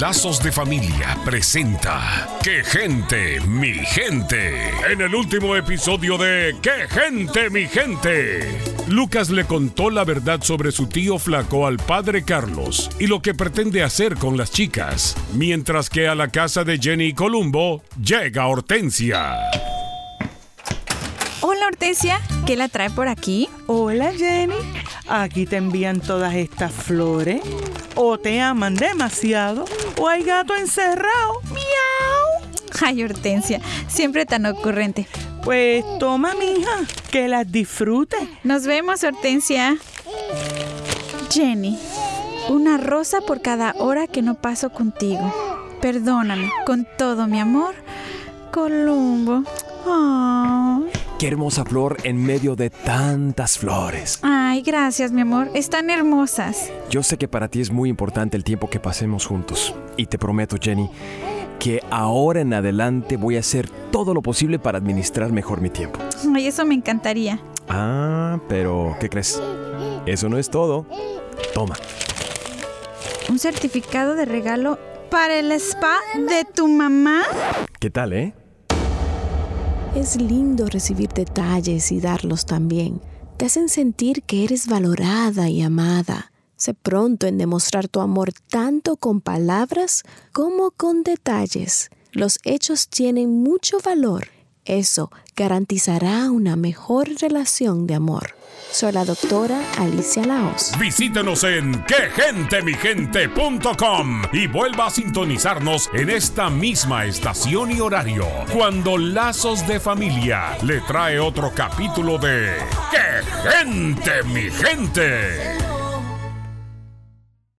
Lazos de Familia presenta ¡Qué gente, mi gente! En el último episodio de ¡Qué gente, mi gente! Lucas le contó la verdad sobre su tío flaco al padre Carlos y lo que pretende hacer con las chicas, mientras que a la casa de Jenny Columbo llega Hortensia. Hola Hortensia, ¿qué la trae por aquí? Hola Jenny, aquí te envían todas estas flores. O te aman demasiado, o hay gato encerrado. ¡Miau! Ay Hortensia, siempre tan ocurrente. Pues toma, mija, que las disfrute. Nos vemos Hortensia. Jenny, una rosa por cada hora que no paso contigo. Perdóname, con todo mi amor. Columbo. Qué hermosa flor en medio de tantas flores. Ay, gracias, mi amor. Están hermosas. Yo sé que para ti es muy importante el tiempo que pasemos juntos. Y te prometo, Jenny, que ahora en adelante voy a hacer todo lo posible para administrar mejor mi tiempo. Ay, eso me encantaría. Ah, pero ¿qué crees? Eso no es todo. Toma. ¿Un certificado de regalo para el spa de tu mamá? ¿Qué tal, eh? Es lindo recibir detalles y darlos también. Te hacen sentir que eres valorada y amada. Sé pronto en demostrar tu amor tanto con palabras como con detalles. Los hechos tienen mucho valor. Eso garantizará una mejor relación de amor. Soy la doctora Alicia Laos. Visítenos en quegentemigente.com y vuelva a sintonizarnos en esta misma estación y horario cuando Lazos de Familia le trae otro capítulo de ¡Qué gente, mi gente!